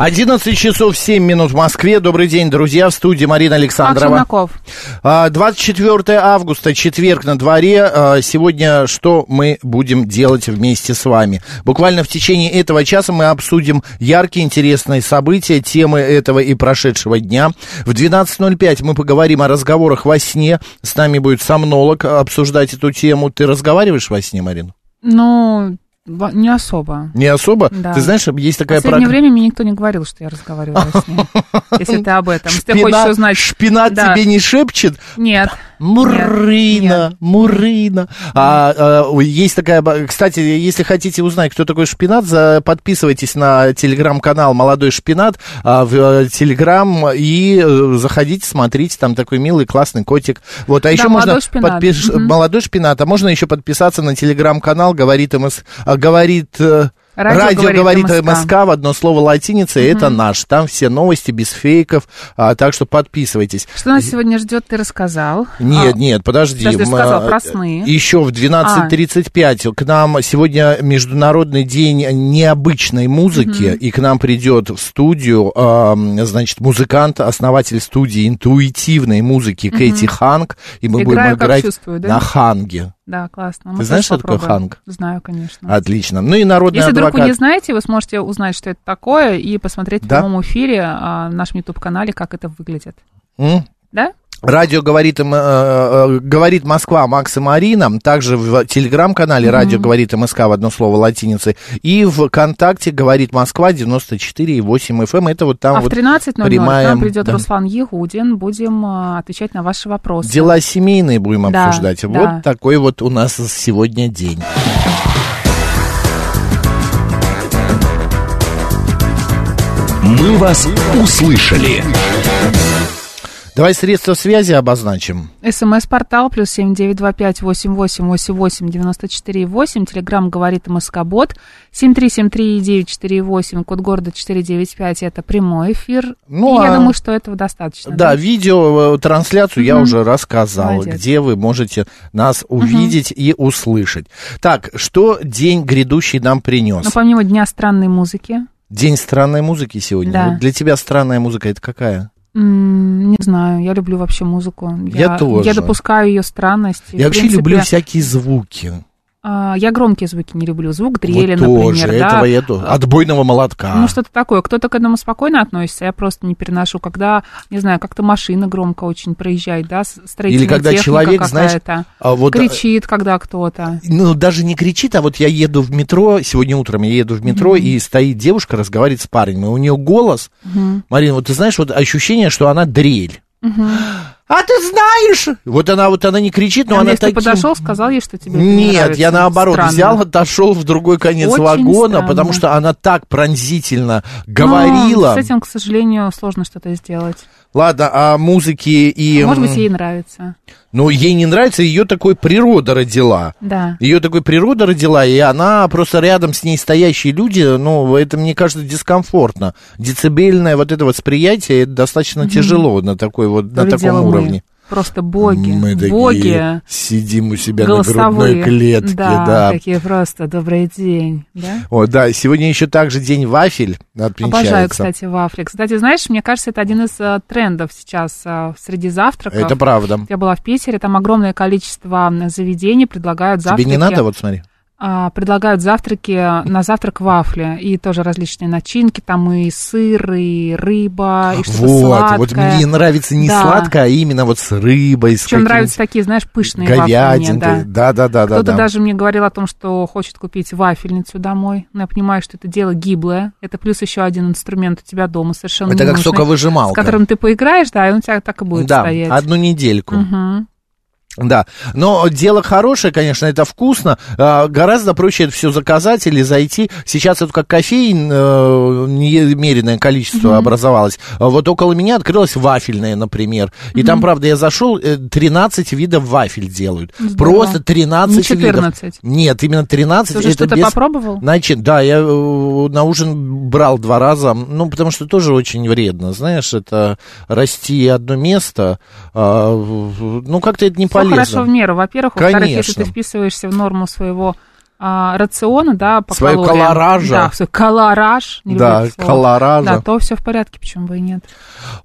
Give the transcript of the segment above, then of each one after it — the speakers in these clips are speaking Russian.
11 часов 7 минут в Москве. Добрый день, друзья. В студии Марина Александрова. Макс Челноков. А, 24 августа, четверг на дворе. А, Сегодня что мы будем делать вместе с вами? Буквально в течение этого часа мы обсудим яркие, интересные события, темы этого и прошедшего дня. В 12.05 мы поговорим о разговорах во сне. С нами будет сомнолог обсуждать эту тему. Ты разговариваешь во сне, Марина? Ну, не особо. Не особо? Да. Ты знаешь, есть В такая последнее программа... время мне никто не говорил, что я разговариваю во сне. Если ты об этом. Если ты хочешь узнать... шпинат Да. тебе не шепчет? Нет. Мурина, Нет, Мурина. А, а, есть такая, кстати, если хотите узнать, кто такой шпинат, подписывайтесь на телеграм-канал «Молодой шпинат» а, в э, телеграм и э, заходите, смотрите, там такой милый, классный котик. Вот, а еще «Молодой можно шпинат». подпиш- Мгм. «Молодой шпинат», а можно еще подписаться на телеграм-канал «Говорит МС», а, говорит... э, Радио Радио, «Говорит говорит МСК». МСК в одно слово латиница, и это наш. Там все новости без фейков, а, так что подписывайтесь. Что нас сегодня ждет, ты рассказал. Нет, А, нет, подожди. Подожди, сказал а, про сны. Еще в 12.35 к нам сегодня Международный день необычной музыки, и к нам придет в студию, а, значит, музыкант, основатель студии интуитивной музыки Кэти Ханг, и мы Играю, будем играть чувствую, да? на ханге. Да, классно. Мы Ты знаешь, что такое ханг? Знаю, конечно. Отлично. Ну и народный Если вдруг адвокат. вы не знаете, вы сможете узнать, что это такое, и посмотреть Да? в прямом эфире а, в нашем YouTube-канале, как это выглядит. М? Да? Радио говорит, им, э, э, говорит Москва Макс и Марина, также в телеграм-канале Радио говорит МСК в одно слово латиницей, и в ВКонтакте говорит Москва 94,8 FM. Это вот там а в вот 13.00 к прямая, нам придет да. Руслан Егудин, будем а, отвечать на ваши вопросы. дела семейные будем Да, обсуждать. да. Вот такой вот у нас сегодня день. «Мы вас услышали». Давай средства связи обозначим. СМС-портал плюс семь девять два пять восемь восемь восемь восемь девяносто четыре восемь. Телеграмм говорит МСК-бот. Семь три семь три девять четыре восемь. Код города четыре девять пять. Это прямой эфир. Ну, И я а- думаю, что этого достаточно. Да, видео, э, трансляцию я уже рассказал, Молодец. где вы можете нас увидеть и услышать. Так, что день грядущий нам принес? Но помимо Дня странной музыки, День странной музыки сегодня. Да. Вот Для тебя странная музыка это какая? Не знаю, я люблю вообще музыку. Я тоже. Я допускаю ее странность. Я вообще принципе, люблю всякие звуки. А, я громкие звуки не люблю. Звук дрели, вот тоже, например. да. этого я тоже. Отбойного молотка. Ну, что-то такое. Кто-то к этому спокойно относится, я просто не переношу. Когда, не знаю, как-то машина громко очень проезжает, да, строительная Или когда человек, знаешь, а вот, кричит, когда кто-то. ну, даже не кричит, а вот я еду в метро, сегодня утром я еду в метро, и стоит девушка, разговаривает с парнем, и у нее голос, Марина, вот ты знаешь, вот ощущение, что она дрель. А ты знаешь? Вот она вот она не кричит, но А она если ты таким... подошел, сказал ей, что тебе не Нет, нравится? я наоборот Странно. взял, отошел в другой конец Очень вагона, странно. потому что она так пронзительно говорила. с этим, к сожалению, сложно что-то сделать. Ладно, а музыки и... Может быть, ей нравится. Ну, ей не нравится, ее такой природа родила. Да. Ее такой природа родила, и она просто рядом с ней стоящие люди, ну, это, мне кажется, дискомфортно. Децибельное вот это восприятие, это достаточно тяжело на такой вот, на То ли таком дело мы. Просто боги. Мы такие боги. сидим у себя на Голосовые. грудной клетке, да, да. такие просто добрый день, да? О, да, сегодня еще также день вафель отмечается. Обожаю, кстати, вафли. Кстати, знаешь, мне кажется, это один из э, трендов сейчас э, среди завтраков. Это правда. Я была в Питере, там огромное количество заведений предлагают завтраки. Тебе не надо, вот смотри. А, предлагают завтраки, на завтрак вафли и тоже различные начинки, там и сыр, и рыба, и что-то Вот, сладкое. вот мне нравится не Да. сладкое, а именно вот с рыбой, с каким-то нравятся такие, знаешь, пышные вафли говядинкой. да. Да, да, да, да. Кто-то да. даже мне говорил о том, что хочет купить вафельницу домой. Но я понимаю, что это дело гиблое. Это плюс еще один инструмент у тебя дома совершенно Это как ненужный, соковыжималка. с которым ты поиграешь, да, и он у тебя так и будет да, стоять. одну недельку. Мгм. Да, но дело хорошее, конечно, это вкусно. А, Гораздо проще это все заказать или зайти. Сейчас это как кофеин, э, немеренное количество образовалось. А Вот около меня открылась вафельная, например. И там, правда, я зашел, э, 13 видов вафель делают. Здорово. Просто 13 Не 14. видов. Нет, именно 13. Ты уже это что-то без- попробовал? Значит, да, я э, на ужин брал два раза, ну, потому что тоже очень вредно, знаешь, это расти одно место, а, ну, как-то это не полезно. Хорошо в меру. Во-первых, во-вторых, если ты вписываешься в норму своего а, рациона, да, по Своего калориям, колоража. да, свой колораж, не Да, колоража. да, то все в порядке, почему бы и нет.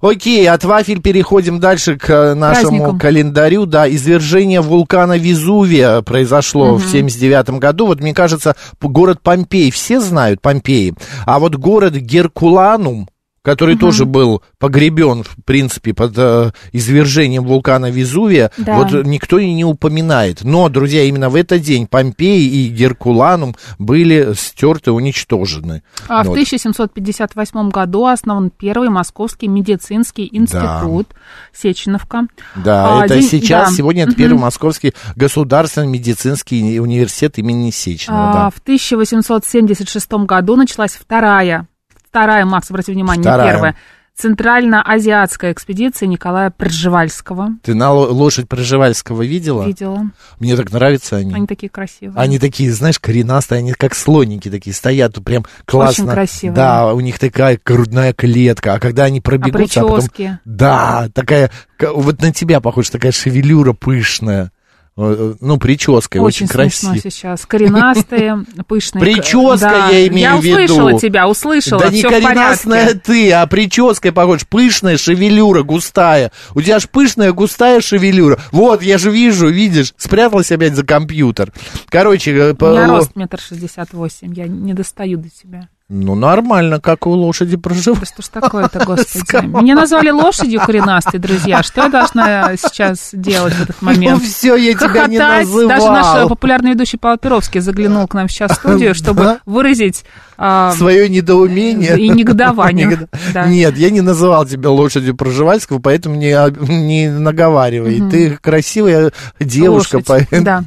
Окей, от вафель переходим дальше к э, нашему Праздникам. календарю. Да, извержение вулкана Везувия произошло в 79 году. Вот, мне кажется, город Помпей, все знают Помпеи. А вот город Геркуланум, который тоже был погребен, в принципе, под э, извержением вулкана Везувия, Да. вот никто и не упоминает. Но, друзья, именно в этот день Помпей и Геркуланум были стерты, уничтожены. А в Вот. 1758 году основан первый Московский медицинский институт Сеченовка. Да, А, это день- сейчас, да. сегодня это. Первый Московский государственный медицинский университет имени Сеченова, А, да. В 1876 году началась вторая, вторая, Макс, обрати внимание, не Вторая. первая, Центрально-азиатская экспедиция Николая Пржевальского. Ты на ло- лошадь Пржевальского видела? Видела. Мне так нравятся они. Они такие красивые. Они такие, знаешь, коренастые, они как слоники такие стоят, прям классно. Очень красивые. Да, у них такая грудная клетка, а когда они пробегутся, а, потом... прически? Да, такая, ка- вот на тебя похожа, такая шевелюра пышная. Э, э, Ну, прической, очень, Очень красиво. сейчас. Коренастые, пышные. Прическа, Да. я имею в виду. Я услышала тебя, услышала. Да не коренастная ты, а прической похож. Пышная шевелюра, густая. У тебя ж пышная, густая шевелюра. Вот, я же вижу, видишь, спряталась опять за компьютер. Короче, э, У по- меня рост метр шестьдесят восемь, я не достаю до тебя. Ну нормально, как у лошади проживает. Что ж такое-то, господи. Меня назвали лошадью коренастой, друзья. Что я должна сейчас делать в этот Ну момент? все, я тебя не Хохотать. называл. Даже наш э, популярный ведущий Павел Перовский заглянул к нам сейчас в студию, чтобы Да? выразить а, Свое недоумение. и негодование. Негодо- Да. Нет, я не называл тебя лошадью Пржевальского, поэтому не, не наговаривай. Ты красивая девушка, лошадь. поэтому Да.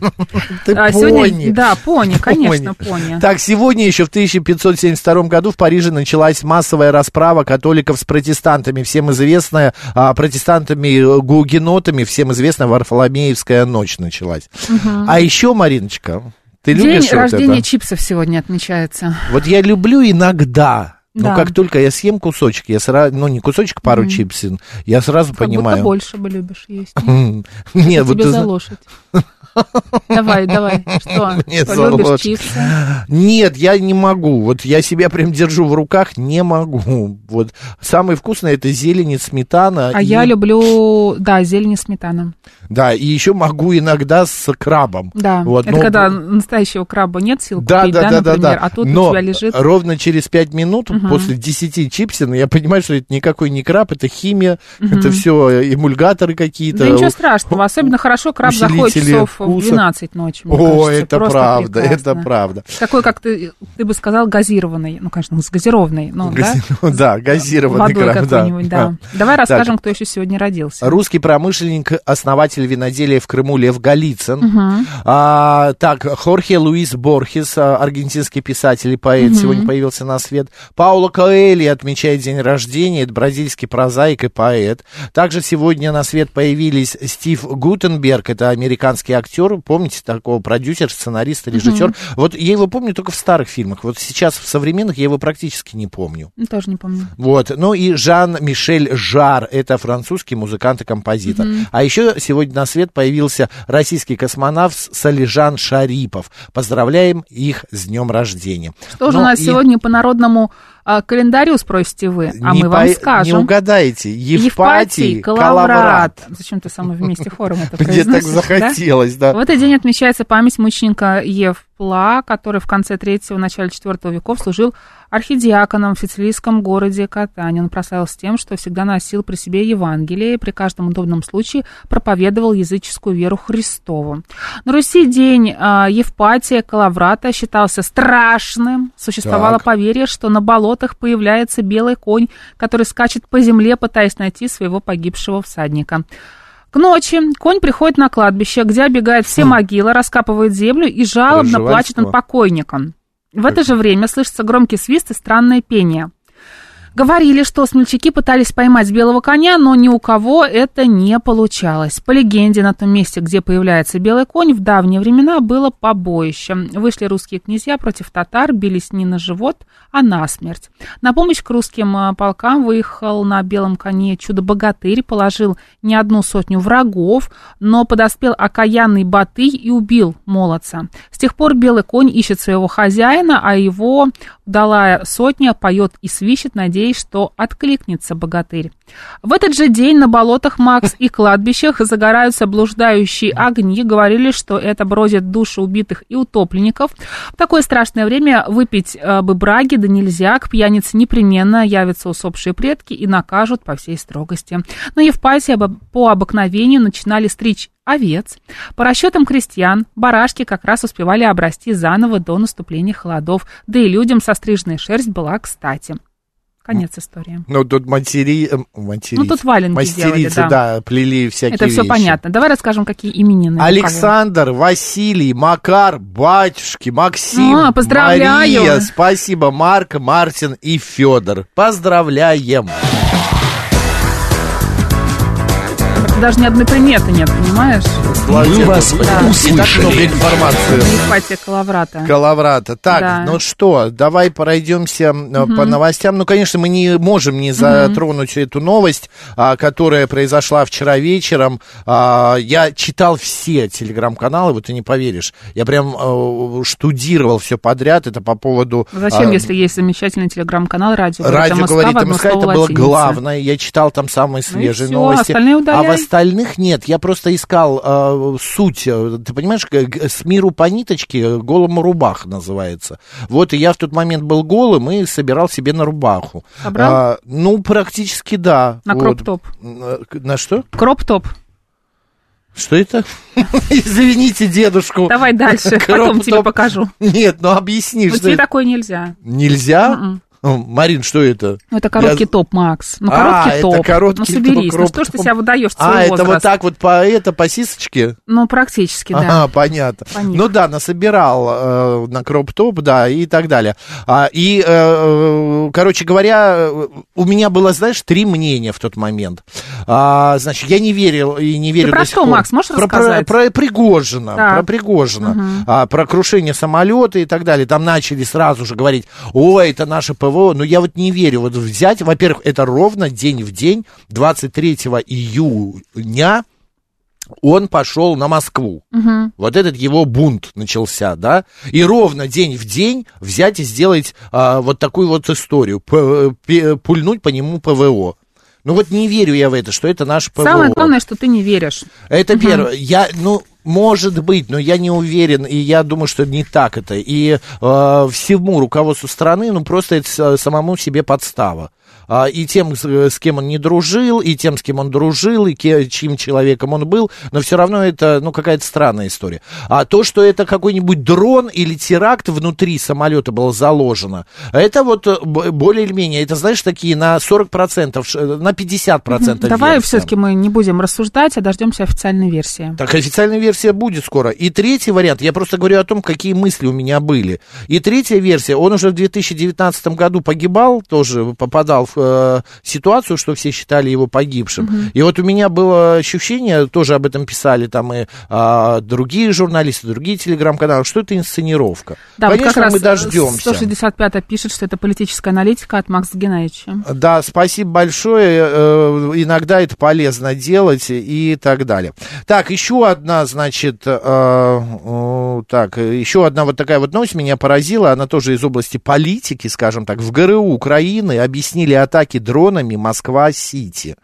ты А, пони. сегодня, да, пони, конечно, пони. Так, сегодня еще в 1572 году в Париже началась массовая расправа католиков с протестантами. Всем известная, а, протестантами-гугенотами, всем известная Варфоломеевская ночь началась. А еще, Мариночка, ты День любишь вот рождения это? чипсов сегодня отмечается. Вот я люблю иногда. Но Да. как только я съем кусочек, я сразу, ну не кусочек, пару чипсин, я сразу Как будто понимаю. больше бы любишь есть. Нет, вот Тебе за лошадь. Давай, давай. Что? Мне любишь чипсы? Нет, я не могу. Вот я себя прям держу в руках, не могу. Вот самое вкусное это зелень и сметана. А и- я люблю, да, зелень и сметана. Да, и еще могу иногда с крабом. Да, Вот, это но- когда настоящего краба нет сил Да, купить, да, да, да, да, например, да. а тут Но у тебя лежит... ровно через пять минут после 10 чипсин я понимаю, что это никакой не краб, это химия, это все эмульгаторы какие-то. Да ничего страшного, особенно хорошо краб заходит часов в вкуса. 12 ночи, О, кажется, это просто правда, это прекрасно. правда. Такой, как ты, ты бы сказал, газированный, ну, конечно, с газированной, ну, да? Гази- Да, газированный Водой краб, да. какой-нибудь, да. Давай расскажем, кто еще сегодня родился. Русский промышленник, основатель виноделия в Крыму Лев Голицын. А, так, Хорхе Луис Борхес, а, аргентинский писатель и поэт, сегодня появился на свет. Пауло Коэли отмечает день рождения, это бразильский прозаик и поэт. Также сегодня на свет появились Стив Гутенберг, это американский актер, помните такого продюсер, сценарист, режиссер. Вот я его помню только в старых фильмах, вот сейчас в современных я его практически не помню. Ну, Тоже не помню. Вот. Ну и Жан-Мишель Жар, это французский музыкант и композитор. А еще сегодня на свет появился российский космонавт Салижан Шарипов. Поздравляем их с днем рождения. Что же Ну у нас и сегодня по народному календарю, спросите вы, а не мы вам по- скажем. Не угадаете. Евпатий, Калаврат. Зачем ты со мной вместе хором это Мне так произносишь, да? захотелось, да. В этот день отмечается память мученика Ев Пла, который в конце третьего, начале четвертого веков служил архидиаконом в сицилийском городе Катане. Он прославился тем, что всегда носил при себе Евангелие и при каждом удобном случае проповедовал языческую веру Христову. На Руси день э, Евпатия Калаврата считался страшным. Существовало Так. поверье, что на болотах появляется белый конь, который скачет по земле, пытаясь найти своего погибшего всадника. К ночи конь приходит на кладбище, где оббегает все могилы, раскапывает землю и жалобно плачет над покойником. В это же время слышится громкий свист и странное пение. Говорили, что смельчаки пытались поймать белого коня, но ни у кого это не получалось. По легенде, на том месте, где появляется белый конь, в давние времена было побоище. Вышли русские князья против татар, бились не на живот, а на смерть. На помощь к русским э, полкам выехал на белом коне чудо-богатырь, положил не одну сотню врагов, но подоспел окаянный Батый и убил молодца. С тех пор белый конь ищет своего хозяина, а его удалая сотня поет и свищет, надеясь, что откликнется богатырь. В этот же день на болотах Макс и кладбищах загораются блуждающие огни. Говорили, что это бродят души убитых и утопленников. В такое страшное время выпить э, бы браги, да нельзя. К пьянице непременно явятся усопшие предки и накажут по всей строгости. На Евпатии по обыкновению начинали стричь овец. По расчетам крестьян, барашки как раз успевали обрасти заново до наступления холодов, да и людям состриженная шерсть была кстати. Конец истории. Ну, тут матери... э, матери- Ну, тут валенки Мастерицы, делали, да. да, плели всякие Это все вещи. понятно. Давай расскажем, какие именины. Александр, Василий, Макар, батюшки, Максим, А, поздравляю. Мария, спасибо, Марк, Мартин и Федор. Поздравляем. Даже ни одной приметы нет, понимаешь? Мы вас много услышали. информации. Ипатия Калаврата. Калаврата. Так, Да. ну что, давай пройдемся э, по новостям. Ну, конечно, мы не можем не затронуть эту новость, а, которая произошла вчера вечером. А, я читал все телеграм-каналы, вот ты не поверишь. Я прям э, штудировал все подряд. Это по поводу... Зачем, а, если есть замечательный телеграм-канал «Радио Радио говорит в одно МСК, это было главное. Я читал там самые свежие всё, новости. остальные а удаляй. в остальных нет. Я просто искал э, суть. э, Ты понимаешь, г- с миру по ниточке э, голому рубаха называется. Вот и я в тот момент был голым и собирал себе на рубаху. Собрал? А, ну, практически да. На Вот. кроп-топ. Э, к- На что? Кроп-топ. Что это? Извините дедушку. Давай дальше, потом тебе покажу. Нет, ну объясни, Но что тебе это. такое нельзя. Нельзя? Мгм. Марин, что это? Ну, это короткий Я- топ, Макс. Ну, А, короткий это топ. короткий ну, топ, соберись. Ну, что ж ты себя выдаешь в А, свой это вот возраст? так вот по это, по сисочке? Ну, практически, да. Ага, понятно. По них. Ну да, насобирал э, на кроп-топ, да, и так далее. А, и, э, короче говоря, э, у меня было, знаешь, три мнения в тот момент. А, значит, я не верил и не верю про до сих что, пор. Макс, можешь про, рассказать? Про, про Пригожина, Так. про Пригожина, а, про крушение самолета и так далее. Там начали сразу же говорить, ой, это наше ПВО. Но я вот не верю. Вот взять, во-первых, это ровно день в день, 23 июня, он пошел на Москву. Мгм. Вот этот его бунт начался, да? И ровно день в день взять и сделать а, вот такую вот историю, п- пульнуть по нему ПВО. Ну вот не верю я в это, что это наш ПВО. Самое главное, что ты не веришь. Это первое. Я, ну, может быть, но я не уверен, и я думаю, что не так это. И э, всему руководству страны, ну, просто это с- самому себе подстава. А, и тем, с, с кем он не дружил, и тем, с кем он дружил, и ке- чьим человеком он был, но все равно это, ну, какая-то странная история. А то, что это какой-нибудь дрон или теракт внутри самолета было заложено, это вот э, более или менее, это, знаешь, такие на 40%, ш- на 50% Давай все-таки мы не будем рассуждать, а дождемся официальной версии. Так, официальная версия будет скоро. И третий вариант, я просто говорю о том, какие мысли у меня были. И третья версия, он уже в 2019 году погибал, тоже попадал в э, ситуацию, что все считали его погибшим. И вот у меня было ощущение, тоже об этом писали там и а, другие журналисты, другие телеграм-каналы, что это инсценировка. Да, вот Конечно, как раз мы дождемся. 165 пишет, что это политическая аналитика от Макса Геннадьевича. Да, спасибо большое. Э, Иногда это полезно делать и так далее. Так, еще одна, значит, э, э, так, еще одна вот такая вот новость меня поразила. Она тоже из области политики, скажем так. В ГРУ Украины объяснили атаки дронами Москва-Сити.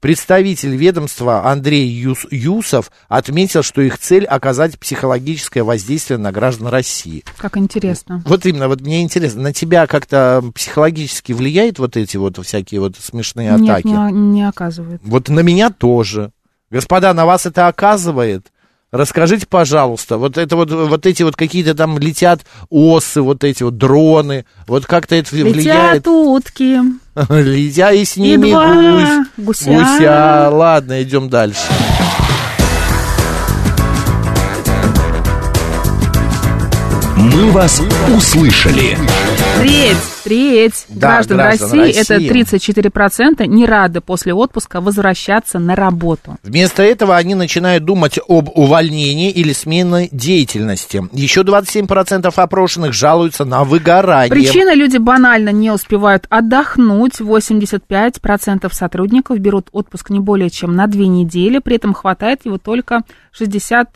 Представитель ведомства Андрей Юс, Юсов отметил, что их цель оказать психологическое воздействие на граждан России. Как интересно. Вот именно, вот мне интересно, на тебя как-то психологически влияет вот эти вот всякие вот смешные Нет, атаки? не, не оказывает. Вот на меня тоже. Господа, на вас это оказывает? Расскажите, пожалуйста, вот это вот, вот эти вот какие-то там летят осы, вот эти вот дроны, вот как-то это влияет? Летят утки. Летя и с И ними два гусь. гуся. Гуся. Ладно, идем дальше. «Мы вас услышали». Треть, треть Да, граждан, граждан России, России. это 34%, не рады после отпуска возвращаться на работу. Вместо этого они начинают думать об увольнении или смене деятельности. Еще 27% опрошенных жалуются на выгорание. Причина люди банально не успевают отдохнуть. 85% сотрудников берут отпуск не более чем на две недели, при этом хватает его только 60...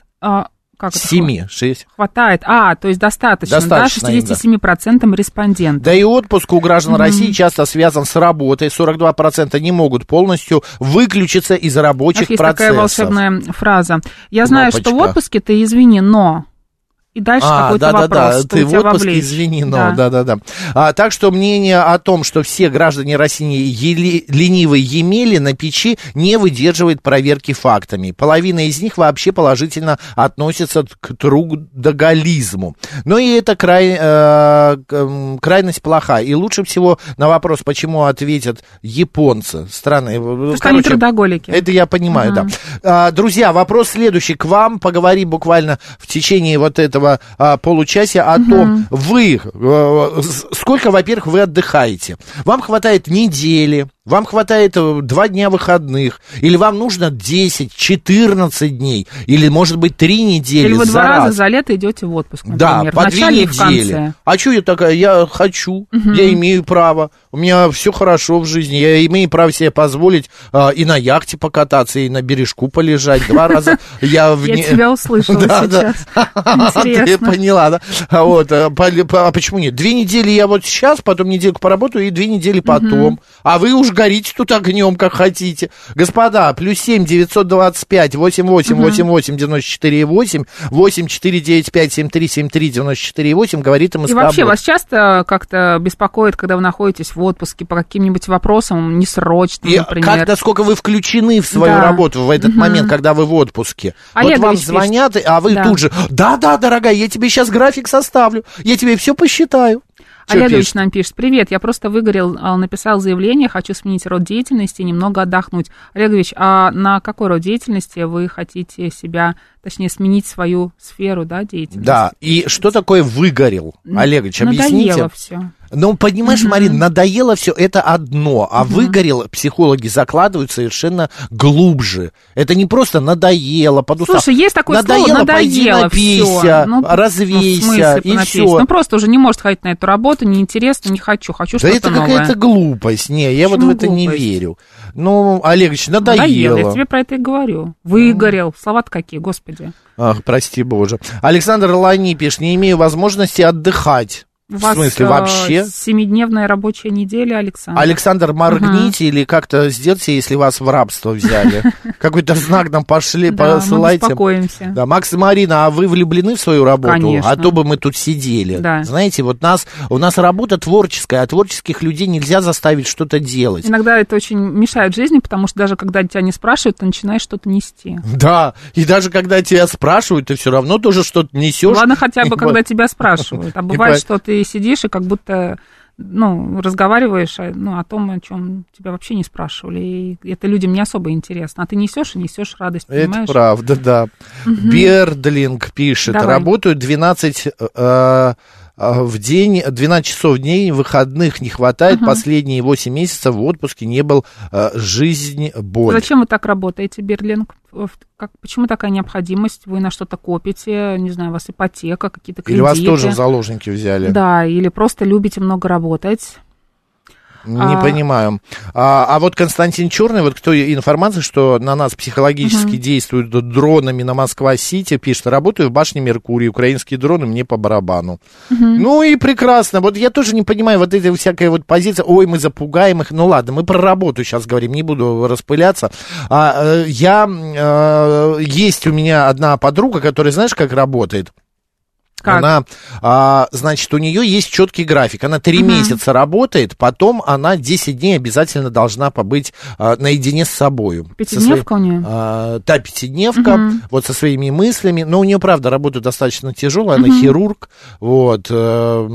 как это? Семи, шесть. Хватает. А, то есть достаточно, Достаточно им, да. да, 67% респондентов. Да и отпуск у граждан России часто связан с работой. 42% не могут полностью выключиться из рабочих есть процессов. такая волшебная фраза. Я знаю, что в отпуске ты извини, но... И дальше А, какой-то да, да, вопрос, да, что ты в отпуске, вовлечь. извини, но, Да. да, да, да. А, так что мнение о том, что все граждане России ели- ленивые емели на печи, не выдерживает проверки фактами. Половина из них вообще положительно относится к трудоголизму. Но и это край, э, крайность плоха. И лучше всего на вопрос, почему ответят японцы, страны. Потому что они трудоголики. Это я понимаю, да. А, друзья, вопрос следующий к вам. Поговорим буквально в течение вот этого а, получасия о том, вы э, сколько, во-первых, вы отдыхаете. Вам хватает недели, вам хватает э, два дня выходных, или вам нужно 10, 14 дней, или, может быть, три недели Или вы два раза раз. за лето идете в отпуск, Да, например, по в две недели. А что я такая? Я хочу, я имею право. У меня все хорошо в жизни. Я имею право себе позволить а, и на яхте покататься, и на бережку полежать. Два раза я тебя услышала Да, да. сейчас. Ты поняла, да? А Вот, а, по- по- а почему нет? Две недели я вот сейчас, потом недельку поработаю, и две недели потом. А вы уж горите тут огнем, как хотите. Господа, плюс семь девятьсот двадцать пять восемь восемь восемь восемь девяносто четыре восемь восемь четыре девять пять семь три семь три девяносто четыре восемь говорит МСК. И вообще, вас часто как-то беспокоит, когда вы находитесь в отпуске по каким-нибудь вопросам несрочным, И например? как насколько вы включены в свою Да. работу в этот момент, когда вы в отпуске. вот Олегович вам пишет. звонят, а вы Да. тут же, да-да, дорогая, я тебе сейчас график составлю, я тебе все посчитаю. Чё Олегович пишет? нам пишет, привет, я просто выгорел, а, написал заявление, хочу сменить род деятельности и немного отдохнуть. Олегович, а на какой род деятельности вы хотите себя, точнее, сменить свою сферу, да, деятельности? Да, и что такое выгорел? Олегович, объясните. Надоело все. Ну, понимаешь, Марин, надоело все это одно, а выгорел психологи закладывают совершенно глубже. Это не просто надоело, подустал. Слушай, есть такое надоело, слово, пойди надоело напейся, все. Ну, развейся, смысле и все. Ну, просто уже не может ходить на эту работу, неинтересно, не хочу, хочу Да что-то это новое. какая-то глупость. Не, я вот Почему в это не глупость? верю. Ну, Олегович, надоело. Надоело, я тебе про это и говорю. Выгорел, слова-то какие, господи. Ах, прости боже. Александр Лани пишет, не имею возможности отдыхать. У В смысле, э, вообще? семидневная рабочая неделя, Александр. Александр, моргните или как-то сделайте, если вас в рабство взяли. Какой-то знак нам пошли, да, мы посылайте. беспокоимся. Да, Макс и Марина, а вы влюблены в свою работу? А то бы мы тут сидели. Да. Знаете, вот нас, у нас работа творческая, а творческих людей нельзя заставить что-то делать. Иногда это очень мешает жизни, потому что даже когда тебя не спрашивают, ты начинаешь что-то нести. Да, и даже когда тебя спрашивают, ты все равно тоже что-то несешь. Ладно, хотя бы, когда тебя спрашивают. А бывает, что ты сидишь и как будто ну, разговариваешь а, ну, о том, о чем тебя вообще не спрашивали. И это людям не особо интересно. А ты несешь и несешь радость, Это понимаешь? правда, да. Бердлинг пишет, Давай. работают 12 э, э, в день, 12 часов в день, выходных не хватает, последние 8 месяцев в отпуске не был, э, жизнь боль. Зачем вы так работаете, Берлинг? В- Как, почему такая необходимость? Вы на что-то копите? Не знаю, у вас ипотека, какие-то Или кредиты? вас тоже в заложники взяли? Да, или просто любите много работать. Не А. понимаю. А, а вот Константин Черный, вот кто информация, что на нас психологически действуют дронами на Москва-Сити, пишет, работаю в башне Меркурий, украинские дроны мне по барабану. Ну и прекрасно. Вот я тоже не понимаю вот этой всякой вот позиции, ой, мы запугаем их. Ну ладно, мы про работу сейчас говорим, не буду распыляться. А, э, я, э, есть у меня одна подруга, которая, знаешь, как работает? Как? Она, а, значит, у нее есть четкий график. Она три месяца работает, потом она 10 дней обязательно должна побыть а, наедине с собой. Пятидневка у неё? та пятидневка, вот со своими мыслями. Но у нее, правда, работа достаточно тяжелая, она хирург. Вот. э,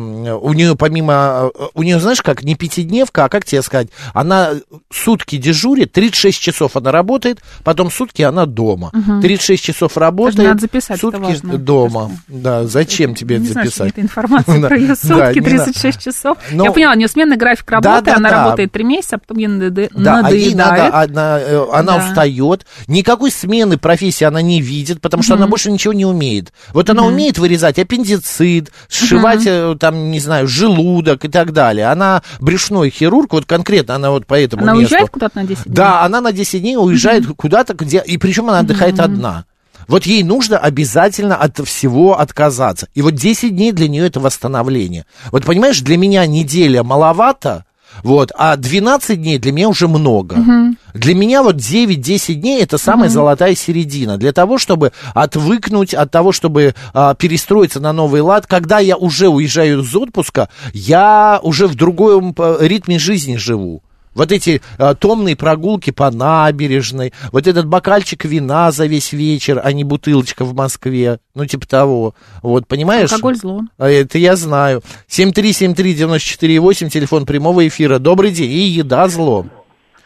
у нее помимо... э, У нее, знаешь, как, не пятидневка, а как тебе сказать, она сутки дежурит, 36 часов она работает, потом сутки она дома. 36 часов работает, надо записать, сутки дома. Да, зачем тебе это не знаю, что записать? информация про ее сутки, не надо. 36 часов. Я поняла, у нее сменный график работы, она работает 3 месяца, а потом ей а надоедает. она, э, устает, никакой смены профессии она не видит, потому что она больше ничего не умеет. Вот она умеет вырезать аппендицит, сшивать, э, там, не знаю, желудок и так далее. Она брюшной хирург, вот конкретно она вот по этому Она месту. уезжает куда-то на 10 дней? Да, она на 10 дней уезжает куда-то, где, и причем она отдыхает одна. Вот ей нужно обязательно от всего отказаться. И вот 10 дней для нее это восстановление. Вот понимаешь, для меня неделя маловато, вот, а 12 дней для меня уже много. Для меня вот 9-10 дней это самая золотая середина. Для того, чтобы отвыкнуть от того, чтобы а, перестроиться на новый лад. Когда я уже уезжаю из отпуска, я уже в другом э, ритме жизни живу. Вот эти а, томные прогулки по набережной, вот этот бокальчик вина за весь вечер, а не бутылочка в Москве, ну типа того. Вот, понимаешь? Алкоголь зло. А Это я знаю. 7373948, телефон прямого эфира. Добрый день. И еда зло.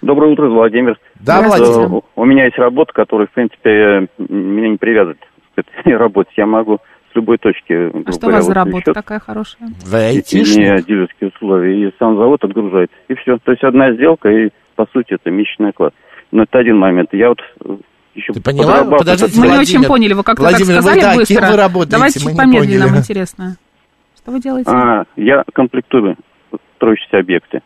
Доброе утро, Владимир. Да. Владимир? У меня есть работа, которая, в принципе, э, меня не привязывает к этой работе. Я могу с любой точки, А что у говоря, вас за работа счет, такая хорошая? Вы айтишник? мне дилерские условия, и сам завод отгружает. И все. То есть одна сделка, и, по сути, это месячный оклад. Но это один момент. Я вот э, еще Ты поняла? Подождите, Мы не очень поняли, вы как-то так Владимир, вы, сказали да, быстро. кем вы работаете? Давайте Мы чуть не помедленнее, нам интересно. Что вы делаете? А, я комплектую строящиеся объекты.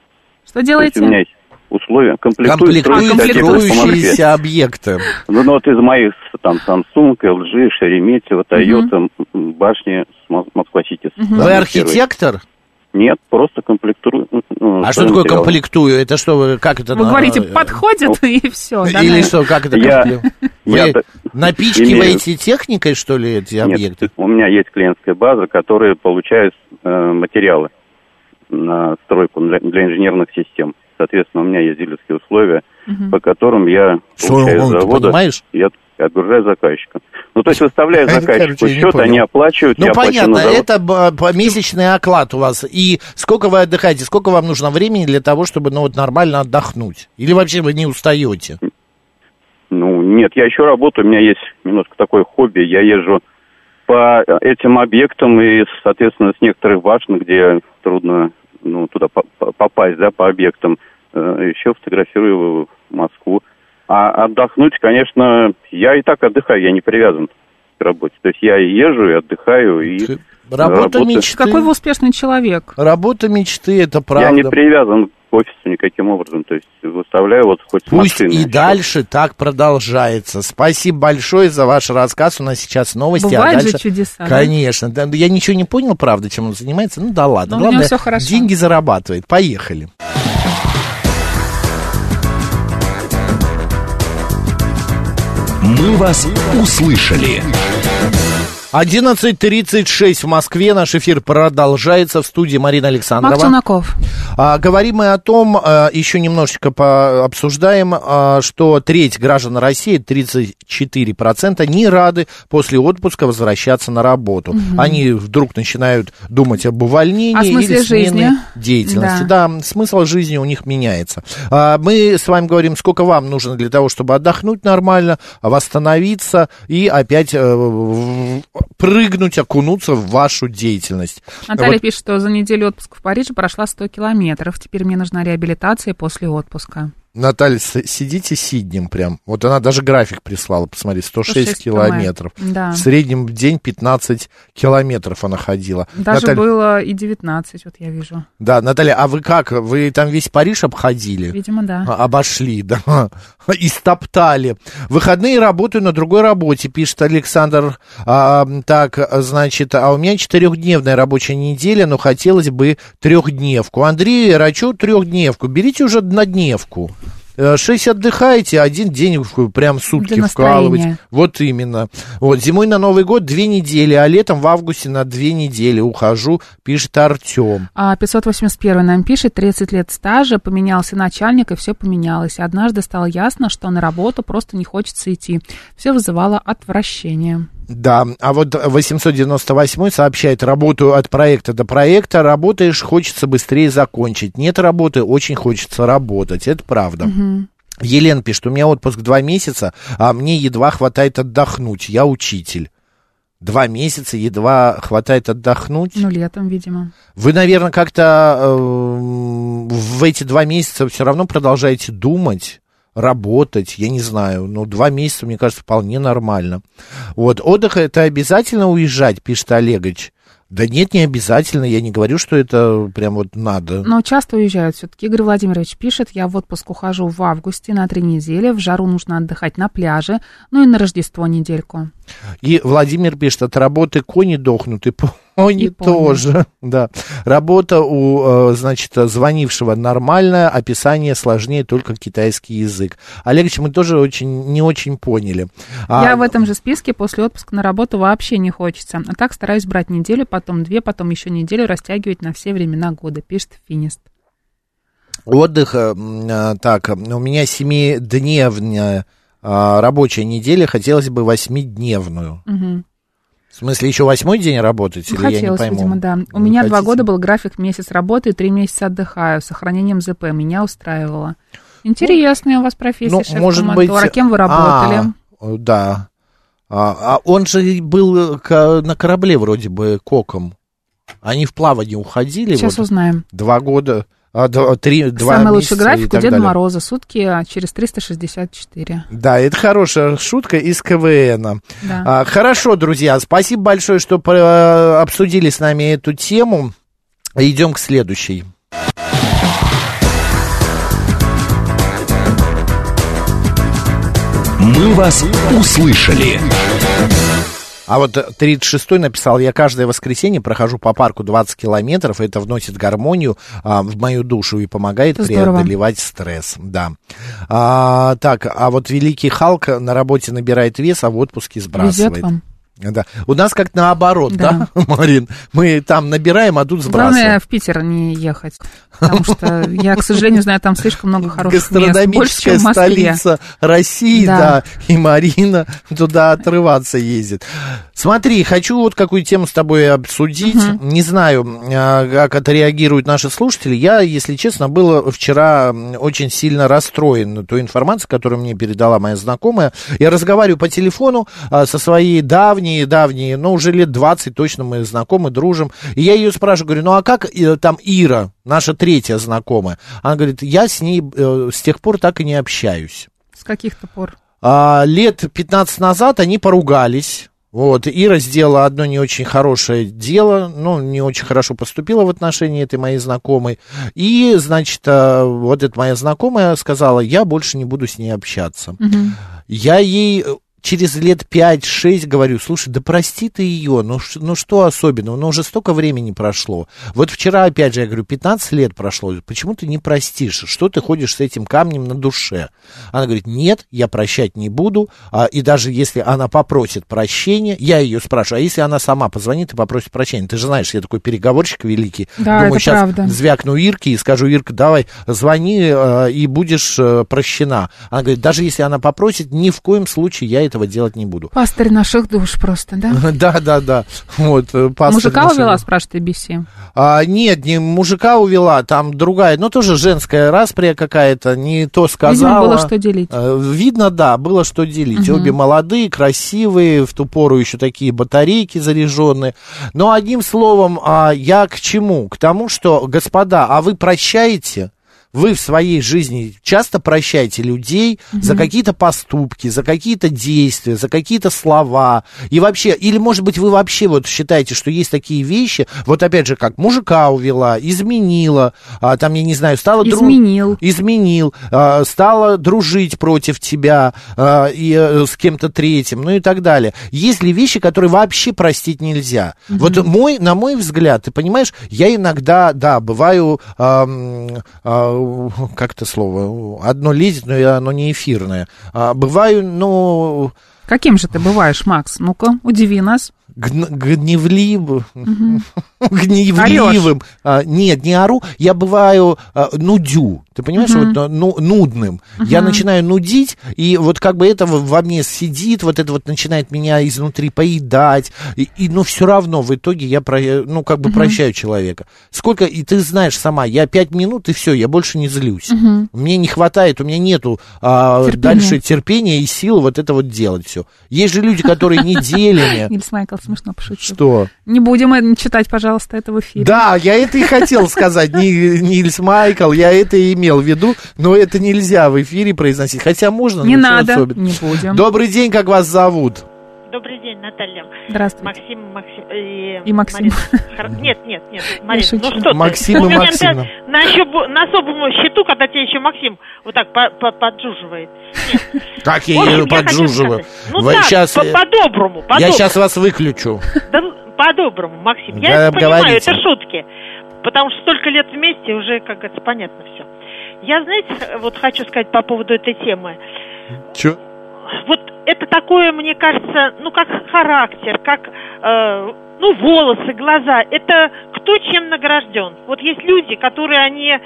Что То есть делаете? у меня есть условия. Комплектую строящиеся объекты по Москве. Комплектующиеся объекты. Ну, ну, вот из моих, там, Samsung, LG, Шереметьево, Toyota, м, башни Москва-Сити. Вы архитектор? Нет, просто комплектую. ну, А что такое комплектую? Это что, вы- как это? Вы на- говорите, э, подходит и все. Или что, как это? Я- я Вы так напичкиваете техникой, что ли, эти Нет, объекты? у меня есть клиентская база, которая получает э, материалы на стройку для, для инженерных систем. Соответственно, у меня есть дилерские условия, по которым я получаю с ты завода понимаешь? и отгружаю заказчика. Ну, то есть выставляю Короче, заказчику я не счет, они оплачивают, Ну, я понятно, это по- месячный оклад у вас. И сколько вы отдыхаете, сколько вам нужно времени для того, чтобы, ну, вот нормально отдохнуть? Или вообще вы не устаете? Ну, нет, я еще работаю, у меня есть немножко такое хобби, я езжу по этим объектам и, соответственно, с некоторых башен, где трудно ну, туда по- по- попасть, да, по объектам, э, еще фотографирую Москву. А отдохнуть, конечно, я и так отдыхаю, я не привязан к работе. То есть я и езжу, и отдыхаю, и Работа работаю. мечты. Какой вы успешный человек. Работа мечты, это правда. Я не привязан к офису никаким образом. То есть выставляю вот хоть Пусть машины и еще. дальше так продолжается. Спасибо большое за ваш рассказ. У нас сейчас новости. а Бывают же дальше... чудеса, да? Конечно. Да, я ничего не понял, правда, чем он занимается. Ну да ладно. Но у него Главное, всё хорошо. деньги зарабатывает. Поехали. «Мы вас услышали». 11.36 в Москве. Наш эфир продолжается в студии Марина Александрова. Марк. А, говорим мы о том, а, еще немножечко пообсуждаем, а, что треть граждан России, 34%, не рады после отпуска возвращаться на работу. Они вдруг начинают думать об увольнении О или смене жизни. деятельности. Да. смысл жизни у них меняется. А, мы с вами говорим, сколько вам нужно для того, чтобы отдохнуть нормально, восстановиться и опять э, прыгнуть, окунуться в вашу деятельность. Наталья Вот пишет, что за неделю отпуска в Париже прошла 100 километров. Теперь мне нужна реабилитация после отпуска. Наталья, сидите сиднем прям. Вот она даже график прислала, посмотри, 106 106 километров. Да. В среднем в день 15 километров она ходила. Даже Наталья- было и 19, вот я вижу. Да, Наталья, а вы как? Вы там весь Париж обходили? Видимо, да. А, Обошли, да. И стоптали. Выходные работаю на другой работе, пишет Александр. А, так, значит, а у меня четырехдневная рабочая неделя, но хотелось бы трехдневку. Андрей, рачу трехдневку. Берите уже однодневку. Э, Шесть отдыхаете, один день прям сутки вкалывать. Вот именно. Вот, зимой на Новый год две недели, а летом в августе на две недели ухожу, пишет Артем. А 581 нам пишет, 30 лет стажа, поменялся начальник, и все поменялось. Однажды стало ясно, что на работу просто не хочется идти. Все вызывало отвращение. Да, а вот 898 сообщает, работаю от проекта до проекта, работаешь, хочется быстрее закончить. Нет работы, очень хочется работать, это правда. Елена пишет, у меня отпуск два месяца, а мне едва хватает отдохнуть, я учитель. Два месяца едва хватает отдохнуть. Ну, летом, видимо. Вы, наверное, как-то эм, в эти два месяца все равно продолжаете думать, работать, я не знаю, ну, два месяца, мне кажется, вполне нормально. Вот, отдых это обязательно уезжать, пишет Олегович. Да нет, не обязательно, я не говорю, что это прям вот надо. Но часто уезжают все-таки. Игорь Владимирович пишет, я в отпуск ухожу в августе на три недели, в жару нужно отдыхать на пляже, ну и на Рождество недельку. И Владимир пишет, от работы кони дохнут, и пони И пони. тоже. Да. Работа у, э, значит, звонившего нормальная, описание сложнее только китайский язык. Олегович, мы тоже очень, не очень поняли. А, Я в этом же списке после отпуска на работу вообще не хочется. А так стараюсь брать неделю, потом две, потом еще неделю растягивать на все времена года, пишет Финист. Отдых, э, э, так, у меня семидневная э, рабочая неделя, хотелось бы восьмидневную. Мгм. В смысле, еще восьмой день работать? Ну, или я не хотелось, пойму? видимо, да. У Вы меня два хотите? года был график месяц работы и три месяца отдыхаю с сохранением ЗП. Меня устраивало. Интересная у вас профессия, Ну, шеф может быть... А кем вы работали? А, да. А, а он же был ка- на корабле вроде бы коком. Они в плавание уходили. Сейчас вот узнаем. Два года, а, два, три, два Самый месяца лучший график у Деда далее. Мороза. Сутки а, через 364. Да, это хорошая шутка из КВН. Да. А, хорошо, друзья, спасибо большое, что про- обсудили с нами эту тему. Идем к следующей. «Мы вас услышали». А вот 36-й написал, я каждое воскресенье прохожу по парку 20 километров, это вносит гармонию а, в мою душу и помогает Это здорово. преодолевать стресс. Да. А, так, а вот великий Халк на работе набирает вес, а в отпуске сбрасывает. Везет вам. Да. У нас как наоборот, да, Да. Марин? Мы там набираем, а тут сбрасываем. Главное в Питер не ехать. Потому что я, к сожалению, знаю там слишком много хороших мест. Больше, Гастрономическая чем в Москве. столица России, да. Да. и Марина туда отрываться ездит. Смотри, хочу вот какую тему с тобой обсудить. Не знаю, а, как отреагируют наши слушатели. Я, если честно, был вчера очень сильно расстроен той информацией, которую мне передала моя знакомая. Я разговариваю по телефону а, со своей давней, давней, ну, уже лет 20 точно мы знакомы, дружим. И я ее спрашиваю, говорю, ну, а как э, там Ира, наша третья знакомая? Она говорит, я с ней э, с тех пор так и не общаюсь. С каких-то пор. А, лет 15 назад они поругались. Вот, Ира сделала одно не очень хорошее дело, ну, не очень хорошо поступила в отношении этой моей знакомой. И, значит, а, вот эта моя знакомая сказала, я больше не буду с ней общаться. Я ей э, через лет 5-6 говорю, слушай, да прости ты ее, ну, ну что особенного, ну уже столько времени прошло. Вот вчера, опять же, я говорю, 15 лет прошло, почему ты не простишь? Что ты ходишь с этим камнем на душе? Она говорит, нет, я прощать не буду, а, и даже если она попросит прощения, я ее спрашиваю, а если она сама позвонит и попросит прощения? Ты же знаешь, я такой переговорщик великий. Да, Думаю, это сейчас правда. звякну Ирке и скажу, Ирка, давай, звони э, и будешь э, прощена. Она говорит, даже если она попросит, ни в коем случае я этого делать не буду. Пастырь наших душ просто, да? Да, да, да. Вот, э, Мужика увела, спрашивает ABC. А, нет, не мужика увела, там другая, ну тоже женская распря какая-то, не то сказала. Видимо, было что делить. Э, Видно, да, было что делить. Мгм. Обе молодые, красивые, в ту пору еще такие батарейки заряженные. Но одним словом, а, я к чему? К тому, что, господа, а вы прощаете? Вы в своей жизни часто прощаете людей за какие-то поступки, за какие-то действия, за какие-то слова. И вообще, или, может быть, вы вообще вот считаете, что есть такие вещи, вот опять же, как мужика увела, изменила, а, там, я не знаю, стала... дру- Изменил. изменил, а, стала дружить против тебя а, и э, с кем-то третьим, ну и так далее. Есть ли вещи, которые вообще простить нельзя? Вот мой, на мой взгляд, ты понимаешь, я иногда, да, бываю, ам, а, как это слово, одно лезет, но оно не эфирное. А, бываю, ну, Каким же ты бываешь, Макс? Ну-ка, удиви нас. гн- гневливым, гневливым. А, нет, не ору, я бываю а, нудю. Ты понимаешь, вот, ну, нудным. Я начинаю нудить, и вот как бы это во- мне сидит, вот это вот начинает меня изнутри поедать. И, и, но все равно в итоге я, про, ну, как бы прощаю человека. Сколько, и ты знаешь сама, я пять минут, и все, я больше не злюсь. Мне не хватает, у меня нету а, Терпения. дальше терпения и сил вот это вот делать все. Есть же люди, которые неделями... Нильс Майкл смешно пошутил. Что? Не будем э, читать, пожалуйста, это в эфире. Да, я это и хотел сказать, Ни- Нильс Майкл, я это и имел в виду, но это нельзя в эфире произносить, хотя можно. Не но ничего надо, особенного. не будем. Добрый день, как вас зовут? Добрый день, Наталья. Здравствуйте. Максим, Максим и, И Максим. Марина. Хор- Нет, нет, нет, Марина, шучу. ну что ты? Максим У и Максим. На, ощу- на особом счету, когда тебе еще Максим вот так по- по- поджуживает. Нет. Как я ее я поджуживаю? Ну Вы так, щас, по- э, по-доброму, Я по-доброму. сейчас вас выключу. Да по-доброму, Максим. Да, Я это понимаю, говорите. это шутки. Потому что столько лет вместе уже, как говорится, понятно все. Я, знаете, вот хочу сказать по поводу этой темы. Че? вот это такое, мне кажется, ну, как характер, как, э, ну, волосы, глаза. Это кто чем награжден. Вот есть люди, которые они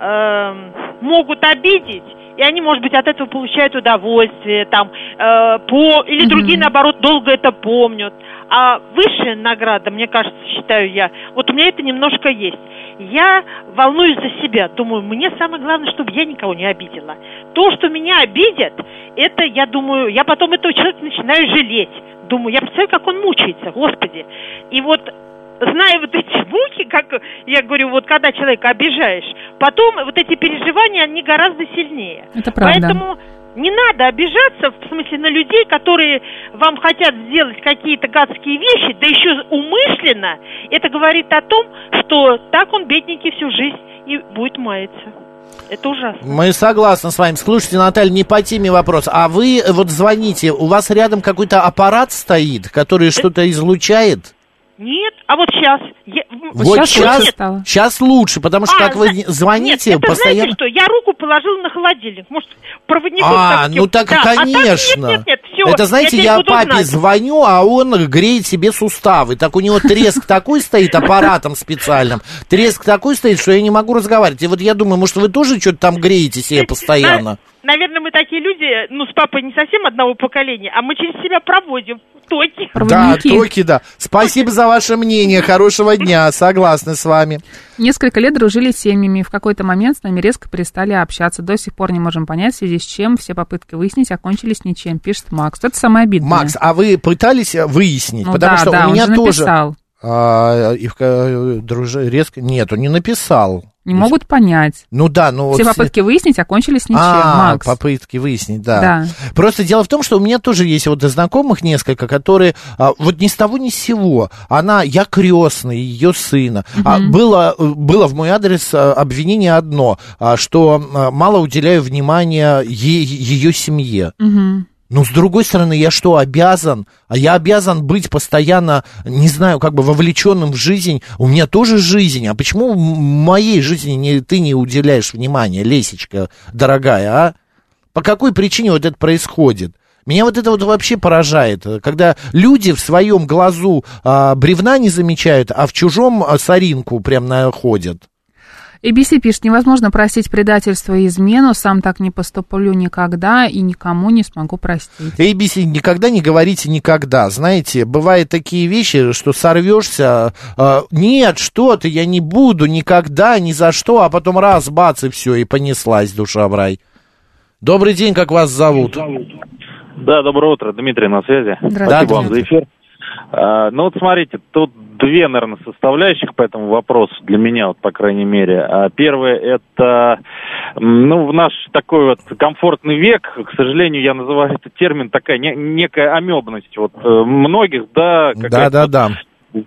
э, могут обидеть, и они, может быть, от этого получают удовольствие, там, э, по, или другие, наоборот, долго это помнят. А высшая награда, мне кажется, считаю я, вот у меня это немножко есть. Я волнуюсь за себя, думаю, мне самое главное, чтобы я никого не обидела. То, что меня обидят, это, я думаю, я потом этого человека начинаю жалеть. Думаю, я представляю, как он мучается, Господи. И вот зная вот эти муки, как я говорю, вот когда человека обижаешь, потом вот эти переживания, они гораздо сильнее. Это правда. Поэтому не надо обижаться, в смысле, на людей, которые вам хотят сделать какие-то гадские вещи, да еще умышленно. Это говорит о том, что так он, бедненький, всю жизнь и будет маяться. Это ужасно. Мы согласны с вами. Слушайте, Наталья, не по теме вопрос. А вы вот звоните, у вас рядом какой-то аппарат стоит, который что-то излучает? Нет, а вот сейчас... Я, Вот щас сейчас, лучше стало. сейчас лучше, потому что А, как вы звоните нет, это постоянно... знаете что, я руку положила на холодильник. Может, проводников А, таких- ну так, Да, а так конечно. нет, нет, нет, всё, Это, знаете, я буду папе знать. звоню, а он греет себе суставы. Так у него треск такой стоит аппаратом специальным. Треск такой стоит, что я не могу разговаривать. И вот я думаю, может, вы тоже что-то там греете себе постоянно? На- Наверное, мы такие люди, ну, с папой не совсем одного поколения, а мы через себя проводим токи. Да, Проводники. токи, да. Спасибо за ваше мнение. Хорошего дня. Согласны с вами. Несколько лет дружили с семьями, в какой-то момент с нами резко перестали общаться. До сих пор не можем понять, в связи с чем все попытки выяснить окончились ничем, пишет Макс. Это самое обидное. Макс, а вы пытались э, выяснить? ну Потому да, что да, у он меня же тоже... написал. А, Ивка, э, друже, резко... Нет, он не написал. Не могут понять. Ну да, ну... Все вот- попытки выяснить окончились ничем, А, Макс. попытки выяснить, да. Да. Просто дело в том, что у меня тоже есть вот знакомых несколько, которые а, вот ни с того ни с сего. Она, я крестный ее сына. А, было, э, было в мой адрес а, обвинение одно, а, что а, мало уделяю внимания е- ее семье. Мгм. Ну, с другой стороны, я что, обязан? А я обязан быть постоянно, не знаю, как бы вовлеченным в жизнь. У меня тоже жизнь. А почему моей жизни не, ты не уделяешь внимания, Лесечка, дорогая, а? По какой причине вот это происходит? Меня вот это вот вообще поражает, когда люди в своем глазу а, бревна не замечают, а в чужом а, соринку прям находят. ABC пишет, невозможно простить предательство и измену, сам так не поступлю никогда и никому не смогу простить. ABC, никогда не говорите никогда. Знаете, бывают такие вещи, что сорвешься. э, нет, что ты, я не буду никогда, ни за что, а потом раз, бац, и все, и понеслась душа в рай. Добрый день, как вас зовут? Да, доброе утро, Дмитрий на связи. Здравствуйте. Спасибо вам за эфир. А, ну вот смотрите, тут две, наверное, составляющих по этому вопросу для меня, вот, по крайней мере. А Первое – это, ну, в наш такой вот комфортный век, к сожалению, я называю этот термин такая не- некая амебность вот э, многих, да, Да-да-да.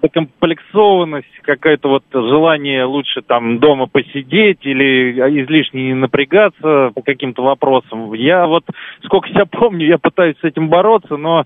закомплексованность, какое-то вот желание лучше там дома посидеть или излишне не напрягаться по каким-то вопросам. Я вот, сколько себя помню, я пытаюсь с этим бороться, но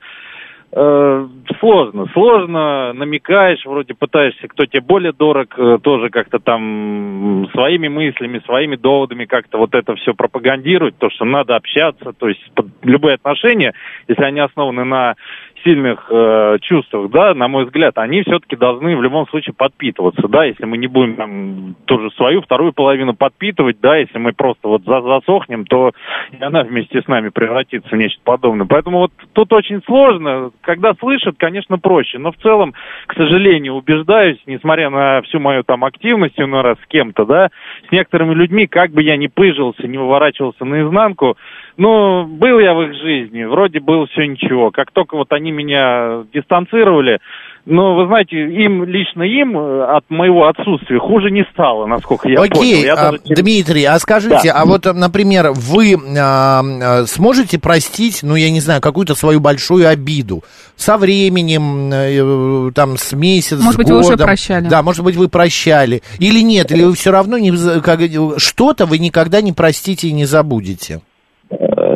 сложно. Сложно, намекаешь, вроде пытаешься, кто тебе более дорог, э, тоже как-то там своими мыслями, своими доводами как-то вот это все пропагандировать, то, что надо общаться, то есть любые отношения, если они основаны на сильных э, чувствах, да, на мой взгляд, они все-таки должны в любом случае подпитываться, да, если мы не будем там тоже свою вторую половину подпитывать, да, если мы просто вот за- засохнем, то и она вместе с нами превратится в нечто подобное. Поэтому вот тут очень сложно, когда слышат, конечно, проще, но в целом, к сожалению, убеждаюсь, несмотря на всю мою там активность иной раз с кем-то, да, с некоторыми людьми, как бы я ни пыжился, не выворачивался наизнанку, ну, был я в их жизни, вроде было все ничего. Как только вот они меня дистанцировали, ну, вы знаете, им, лично им э, от моего отсутствия хуже не стало, насколько я понял. Окей, Я а, даже Дмитрий, а скажите, Да. а вот, например, вы а, сможете простить, ну, я не знаю, какую-то свою большую обиду со временем, э, там, с месяцем, Может с быть, вы уже годом? прощали? Да, может быть, вы прощали. Или нет, или вы все равно не, как, что-то вы никогда не простите и не забудете.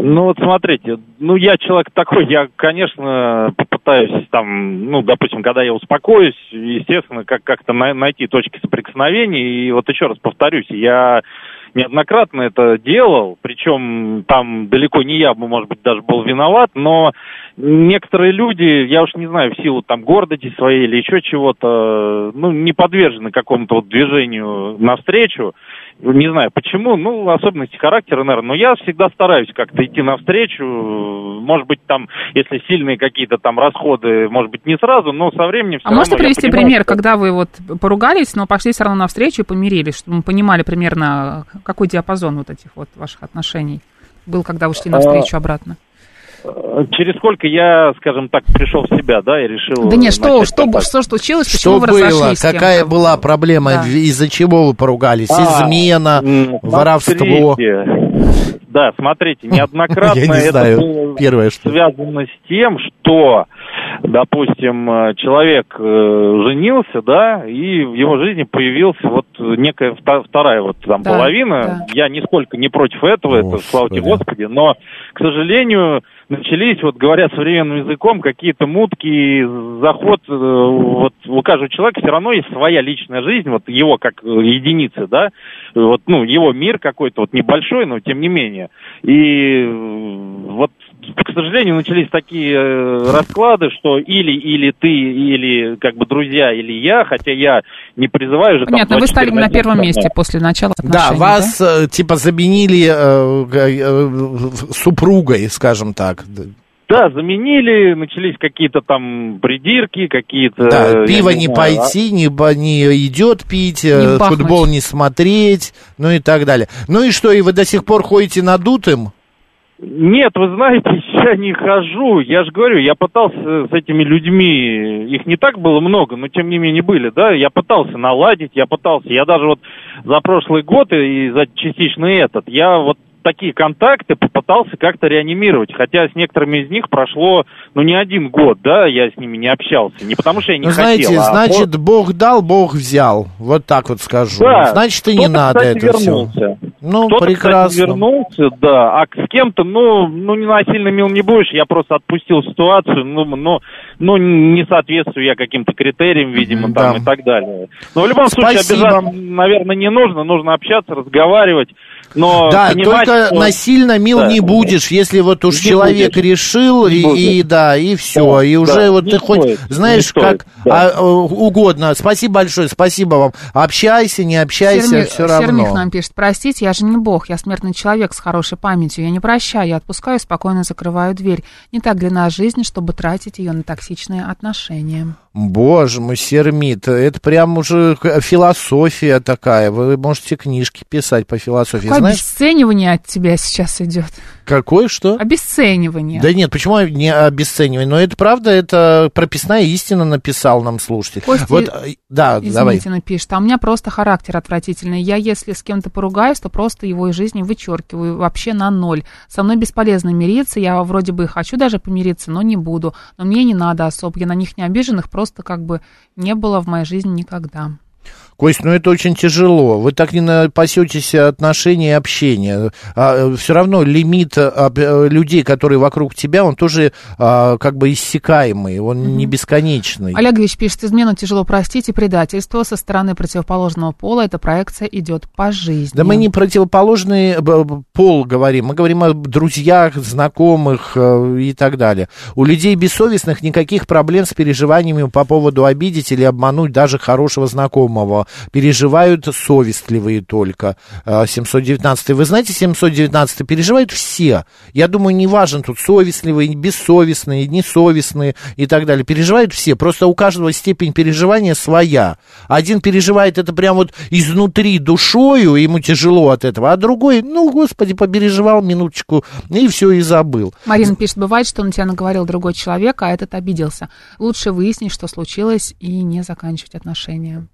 Ну вот смотрите, ну я человек такой, я, конечно, попытаюсь там, ну, допустим, когда я успокоюсь, естественно, как- как-то на- найти точки соприкосновения. И вот еще раз повторюсь, я неоднократно это делал, причем там далеко не я, может быть, даже был виноват, но некоторые люди, я уж не знаю, в силу там гордости своей или еще чего-то, ну, не подвержены какому-то вот движению навстречу. Не знаю почему, ну, особенности характера, наверное, но я всегда стараюсь как-то идти навстречу. Может быть, там, если сильные какие-то там расходы, может быть, не сразу, но со временем все А я привести понимаю, пример, что- когда вы вот поругались, но пошли все равно навстречу и помирились, чтобы мы понимали примерно, какой диапазон вот этих вот ваших отношений был, когда вы шли А, навстречу обратно? Через сколько я, скажем так, пришел в себя, да, и решил... Да нет, что, что, что случилось, Что почему вы было? разошлись? с Какая кем-то? была проблема? Да. Из-за чего вы поругались? А, Измена, м, воровство? смотрите. Да, смотрите, неоднократно Я не это знаю. было Первое, что... связано с тем, что, допустим, э, человек э, женился, да, и в его жизни появилась вот некая вторая вот там Да, половина. да. Я нисколько не против этого, это слава тебе Господи. Господи, но, к сожалению, начались, вот говоря современным языком, какие-то мутки, заход, э, вот у каждого человека все равно есть своя личная жизнь, вот его как единицы, да, вот, ну, его мир какой-то, вот небольшой, но тем не менее. И вот, к сожалению, начались такие э, расклады, что или, или ты, или как бы друзья, или я, хотя я не призываю же... там Понятно, вы стали 24 на первом да. месте после начала Да, отношений, вас э, типа заменили э, э, супругой, скажем так. Да, заменили, начались какие-то там придирки, какие-то... Да, пиво не, знаю, пойти, не, по- не идет пить, Не бахнуть. футбол не смотреть, ну и так далее. Ну и что, и вы до сих пор ходите надутым? Нет, вы знаете, я не хожу. Я же говорю, я пытался с этими людьми, их не так было много, но тем не менее были, да, я пытался наладить, я пытался, я даже вот за прошлый год и за частично этот, я вот такие контакты попытался как-то реанимировать, хотя с некоторыми из них прошло, ну, не один год, да, я с ними не общался, не потому что я не Ну, хотел, знаете, а значит, Бог дал, Бог взял. Вот так вот скажу. Да, значит, и не кто-то, надо кстати, это все. Ну, Кто-то, прекрасно. кстати, вернулся, да, а с кем-то, ну, ну, не насильно мил не будешь, я просто отпустил ситуацию, ну, ну, ну не соответствую я каким-то критериям, видимо, Мгм, там да. и так далее. Но в любом случае Спасибо. обижаться, наверное, не нужно, нужно общаться, разговаривать, но Да, понимать, только что- насильно мил Да. не будешь, если вот уж Не человек будешь. решил, Не и, и да, и все, Да, и уже да, вот ты хоть, стоит, знаешь, не стоит, как да. а, э, угодно. Спасибо большое, спасибо вам. Общайся, не общайся, Серми- все Сермих равно. нам пишет, простите, я же не бог, я смертный человек с хорошей памятью, я не прощаю, я отпускаю, спокойно закрываю дверь. Не так длина жизни, чтобы тратить ее на токсичные отношения. Боже мой, Сермит, это прям уже философия такая. Вы можете книжки писать по философии. Какое Знаешь, обесценивание от тебя сейчас идет. Какое что? Обесценивание. Да нет, почему не обесценивание? Но это правда, это прописная истина написал нам слушатель. Костя, вот, э, да, Извините, давай. напишет. А у меня просто характер отвратительный. Я, если с кем-то поругаюсь, то просто его из жизни вычеркиваю вообще на ноль. Со мной бесполезно мириться. Я вроде бы хочу даже помириться, но не буду. Но мне не надо особо. Я на них не обиженных просто как бы не было в моей жизни никогда. Кость, ну это очень тяжело. Вы так не напасетесь отношения и общения. А, все равно лимит а, э, людей, которые вокруг тебя, он тоже а, как бы иссякаемый, он mm-hmm. не бесконечный. Олегович пишет, измену тяжело простить и предательство со стороны противоположного пола. Эта проекция идет по жизни. Да мы не противоположный пол говорим, мы говорим о друзьях, знакомых э, и так далее. У людей бессовестных никаких проблем с переживаниями по поводу обидеть или обмануть даже хорошего знакомого переживают совестливые только. 719. А, Вы знаете, 719 переживают все. Я думаю, не важен тут совестливые, бессовестные, несовестные и так далее. Переживают все. Просто у каждого степень переживания своя. Один переживает это прям вот изнутри душою, ему тяжело от этого, а другой, ну, господи, попереживал минуточку и все, и забыл. Марина пишет, бывает, что на тебя наговорил другой человек, а этот обиделся. Лучше выяснить, что случилось, и не заканчивать отношения.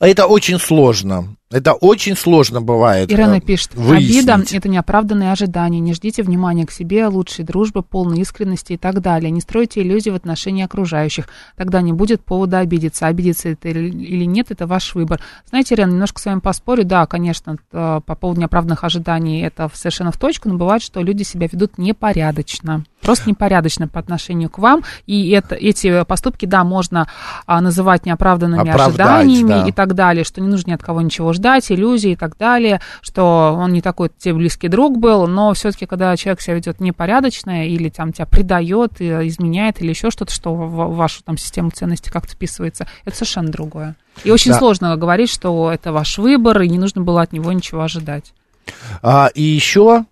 Это очень сложно. Это очень сложно бывает. Ирена э, пишет, выяснить. обида – это неоправданные ожидания. Не ждите внимания к себе, лучшей дружбы, полной искренности и так далее. Не стройте иллюзии в отношении окружающих. Тогда не будет повода обидеться. Обидеться это или нет – это ваш выбор. Знаете, Ирена, немножко с вами поспорю. Да, конечно, по поводу неоправданных ожиданий это совершенно в точку, но бывает, что люди себя ведут непорядочно. Просто непорядочно по отношению к вам. И это, эти поступки, да, можно а, называть неоправданными Оправдать, ожиданиями да. и так далее, что не нужно ни от кого ничего ждать ждать, иллюзии и так далее, что он не такой тебе близкий друг был, но все-таки, когда человек себя ведет непорядочно или там тебя предает, изменяет или еще что-то, что в вашу там систему ценностей как-то вписывается, это совершенно другое. И очень да. сложно говорить, что это ваш выбор, и не нужно было от него ничего ожидать. А, и еще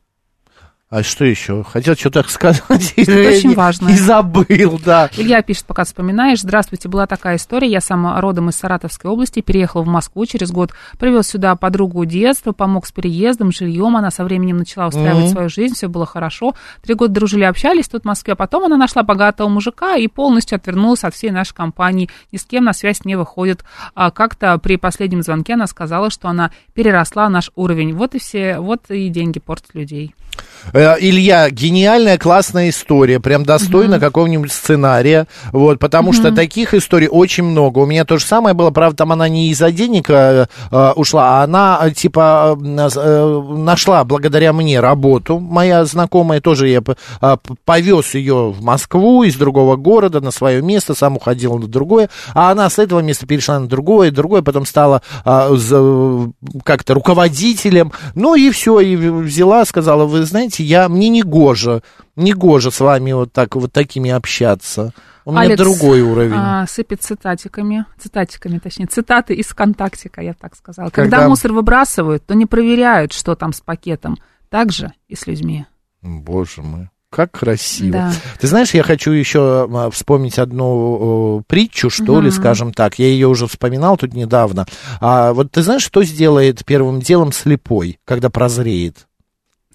а что еще? Хотел что-то сказать. Это очень важно. И забыл, да. Илья пишет, пока вспоминаешь. Здравствуйте, была такая история. Я сама родом из Саратовской области, переехал в Москву через год, привез сюда подругу детства, помог с переездом, жильем. Она со временем начала устраивать mm-hmm. свою жизнь, все было хорошо. Три года дружили, общались тут в Москве. Потом она нашла богатого мужика и полностью отвернулась от всей нашей компании. Ни с кем на связь не выходит. А как-то при последнем звонке она сказала, что она переросла наш уровень. Вот и все, вот и деньги портят людей. Э, Илья, гениальная, классная история, прям достойна mm-hmm. какого-нибудь сценария, вот, потому mm-hmm. что таких историй очень много. У меня то же самое было, правда, там она не из-за денег э, э ушла, а она, э, типа, э, нашла благодаря мне работу, моя знакомая, тоже я э, повез ее в Москву из другого города на свое место, сам уходил на другое, а она с этого места перешла на другое, другое, потом стала э, как-то руководителем, ну и все, и взяла, сказала, вы знаете, я, мне не гоже, не гоже с вами вот так, вот такими общаться. У меня Алекс, другой уровень. А, сыпет цитатиками, цитатиками, точнее, цитаты из ВКонтактика, я так сказала. Когда... Когда мусор выбрасывают, то не проверяют, что там с пакетом. Так же и с людьми. Боже мой. Как красиво. Да. Ты знаешь, я хочу еще вспомнить одну притчу, что угу. ли, скажем так. Я ее уже вспоминал тут недавно. А вот ты знаешь, что сделает первым делом слепой, когда прозреет?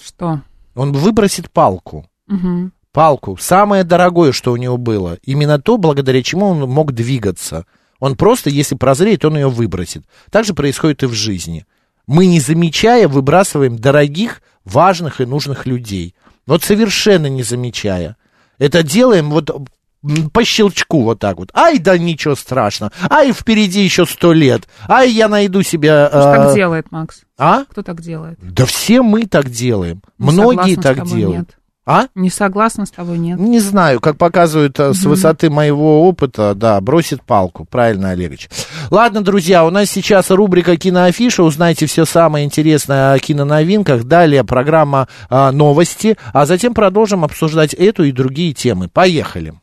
Что? Он выбросит палку. Угу. Палку. Самое дорогое, что у него было. Именно то, благодаря чему он мог двигаться. Он просто, если прозреет, он ее выбросит. Так же происходит и в жизни. Мы, не замечая, выбрасываем дорогих, важных и нужных людей. Вот совершенно не замечая. Это делаем вот по щелчку вот так вот. Ай, да ничего страшного. Ай, впереди еще сто лет. Ай, я найду себе... Кто э... так делает, Макс? А? Кто так делает? Да все мы так делаем. Не Многие так делают. Нет. А? Не согласна с тобой, нет. Не знаю, как показывают mm-hmm. с высоты моего опыта, да, бросит палку. Правильно, Олегович. Ладно, друзья, у нас сейчас рубрика «Киноафиша». Узнайте все самое интересное о киноновинках. Далее программа а, «Новости». А затем продолжим обсуждать эту и другие темы. Поехали.